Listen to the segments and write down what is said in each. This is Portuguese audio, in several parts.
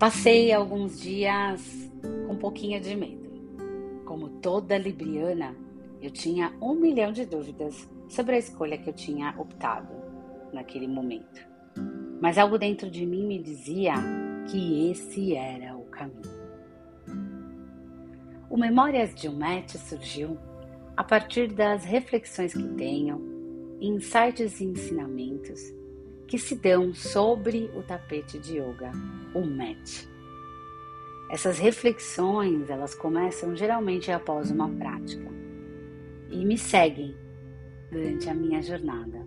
Passei alguns dias com um pouquinho de medo. Como toda libriana, eu tinha um milhão de dúvidas sobre a escolha que eu tinha optado naquele momento. Mas algo dentro de mim me dizia que esse era o caminho. O Memórias de um Match surgiu a partir das reflexões que tenho, insights e ensinamentos que se dão sobre o tapete de yoga, o mat. Essas reflexões, elas começam geralmente após uma prática e me seguem durante a minha jornada.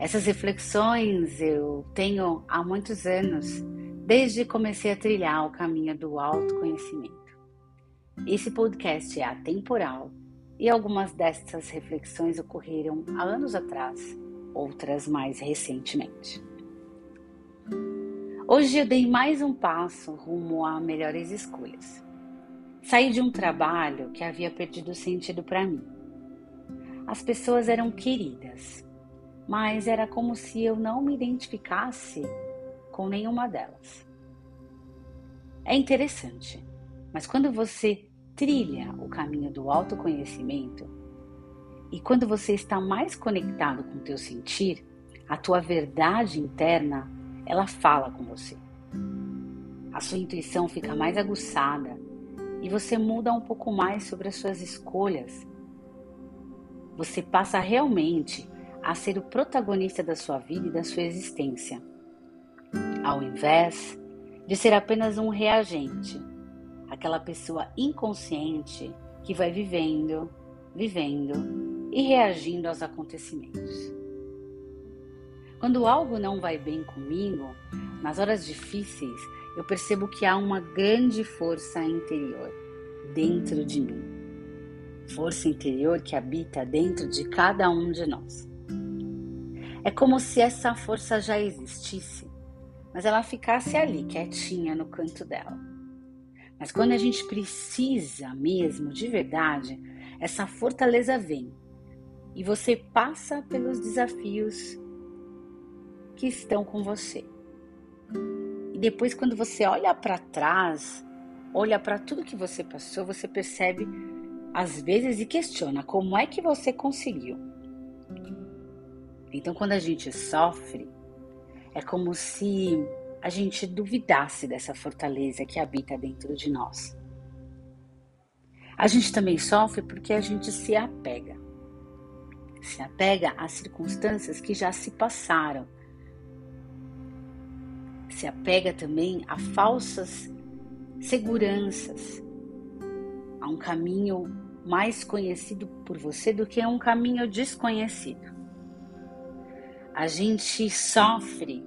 Essas reflexões eu tenho há muitos anos, desde que comecei a trilhar o caminho do autoconhecimento. Esse podcast é atemporal e algumas dessas reflexões ocorreram há anos atrás, outras mais recentemente. Hoje eu dei mais um passo rumo a melhores escolhas. Saí de um trabalho que havia perdido sentido para mim. As pessoas eram queridas, mas era como se eu não me identificasse com nenhuma delas. É interessante, mas quando você trilha o caminho do autoconhecimento e quando você está mais conectado com o teu sentir, a tua verdade interna, ela fala com você. A sua intuição fica mais aguçada e você muda um pouco mais sobre as suas escolhas. Você passa realmente a ser o protagonista da sua vida e da sua existência, ao invés de ser apenas um reagente, aquela pessoa inconsciente que vai vivendo, vivendo e reagindo aos acontecimentos. Quando algo não vai bem comigo, nas horas difíceis, eu percebo que há uma grande força interior dentro de mim. Força interior que habita dentro de cada um de nós. É como se essa força já existisse, mas ela ficasse ali, quietinha no canto dela. Mas quando a gente precisa mesmo, de verdade, essa fortaleza vem e você passa pelos desafios que estão com você. E depois, quando você olha para trás, olha para tudo que você passou, você percebe às vezes e questiona como é que você conseguiu. Então, quando a gente sofre, é como se a gente duvidasse dessa fortaleza que habita dentro de nós. A gente também sofre porque a gente se apega. Se apega às circunstâncias que já se passaram. Se apega também a falsas seguranças, a um caminho mais conhecido por você do que um caminho desconhecido. A gente sofre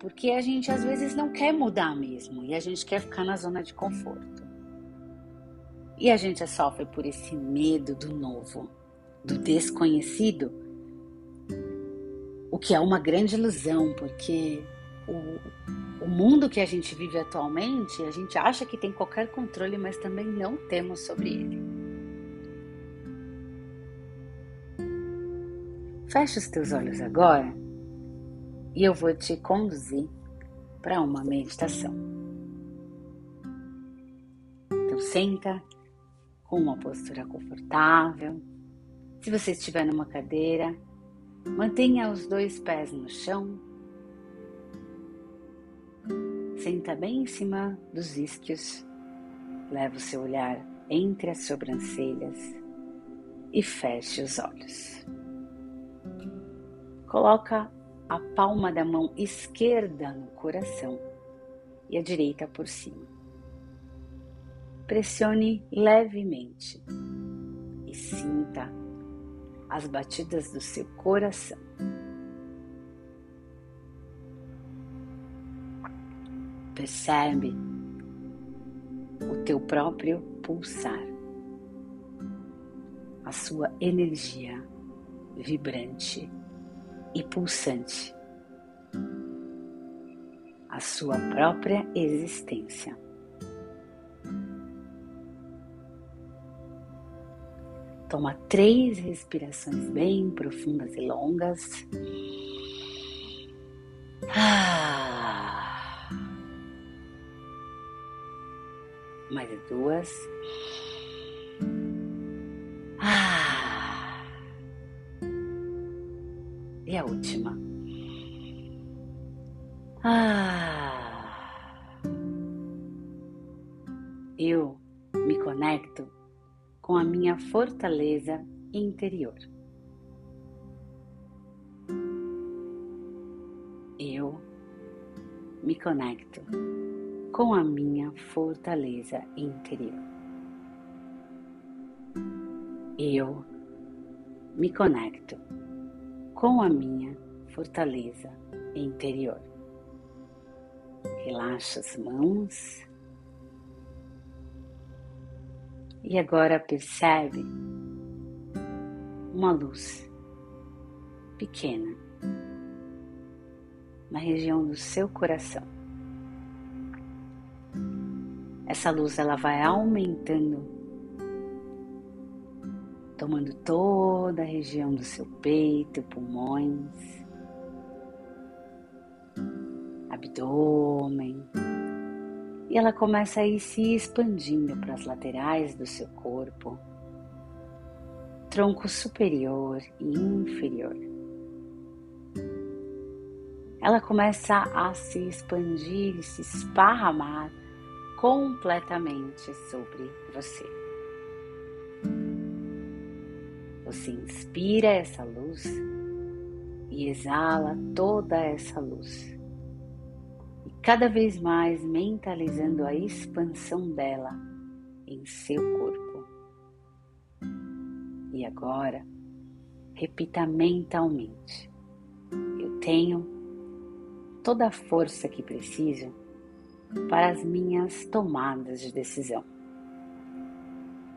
porque a gente às vezes não quer mudar mesmo e a gente quer ficar na zona de conforto. E a gente sofre por esse medo do novo, do desconhecido, o que é uma grande ilusão, porque o, o mundo que a gente vive atualmente, a gente acha que tem qualquer controle, mas também não temos sobre ele. Fecha os teus olhos agora e eu vou te conduzir para uma meditação. Então, senta com uma postura confortável. Se você estiver numa cadeira, mantenha os dois pés no chão. Senta bem em cima dos isquios. Leva o seu olhar entre as sobrancelhas e feche os olhos. Coloca a palma da mão esquerda no coração e a direita por cima. Pressione levemente e sinta as batidas do seu coração. Percebe o teu próprio pulsar, a sua energia vibrante e pulsante, a sua própria existência. Toma três respirações bem profundas e longas. Ah. Mais duas. Ah. E a última. Ah. Eu me conecto com a minha fortaleza interior. Eu me conecto com a minha fortaleza interior. Eu me conecto com a minha fortaleza interior. Relaxa as mãos e agora percebe uma luz pequena na região do seu coração. Essa luz ela vai aumentando, tomando toda a região do seu peito, pulmões, abdômen. E ela começa a ir se expandindo para as laterais do seu corpo, tronco superior e inferior ela começa a se expandir e se esparramar completamente sobre você. Você inspira essa luz e exala toda essa luz. Cada vez mais mentalizando a expansão dela em seu corpo. E agora, repita mentalmente: Eu tenho toda a força que preciso para as minhas tomadas de decisão.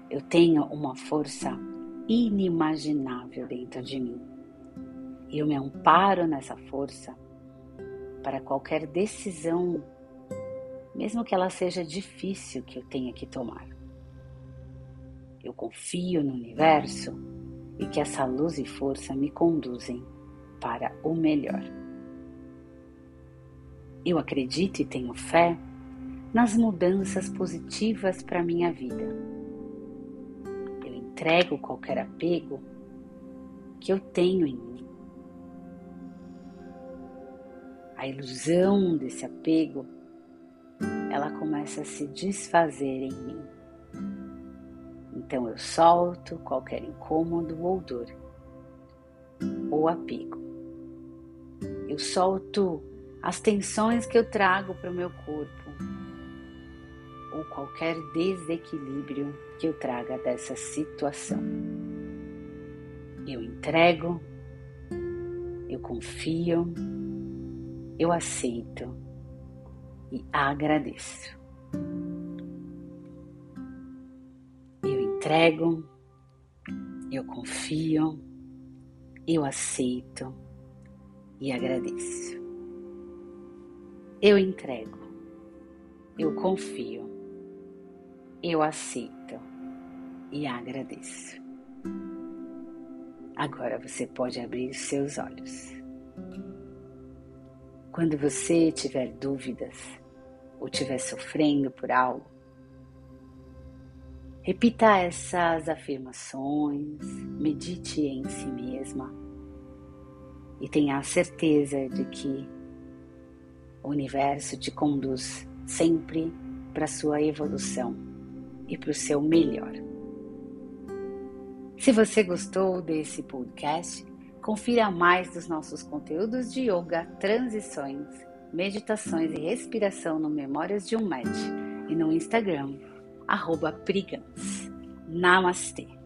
Eu tenho uma força inimaginável dentro de mim eu me amparo nessa força para qualquer decisão, mesmo que ela seja difícil que eu tenha que tomar. Eu confio no universo e que essa luz e força me conduzem para o melhor. Eu acredito e tenho fé nas mudanças positivas para minha vida. Eu entrego qualquer apego que eu tenho em mim. A ilusão desse apego, ela começa a se desfazer em mim. Então eu solto qualquer incômodo ou dor ou apego. Eu solto as tensões que eu trago para o meu corpo ou qualquer desequilíbrio que eu traga dessa situação. Eu entrego, eu confio, eu aceito e agradeço. Eu entrego, eu confio, eu aceito e agradeço. Eu entrego, eu confio, eu aceito e agradeço. Agora você pode abrir seus olhos. Quando você tiver dúvidas ou estiver sofrendo por algo, repita essas afirmações, medite em si mesma e tenha a certeza de que o universo te conduz sempre para sua evolução e para o seu melhor. Se você gostou desse podcast, confira mais dos nossos conteúdos de yoga, transições, meditações e respiração no Memórias de um Match e no Instagram, arroba Prigans. Namastê!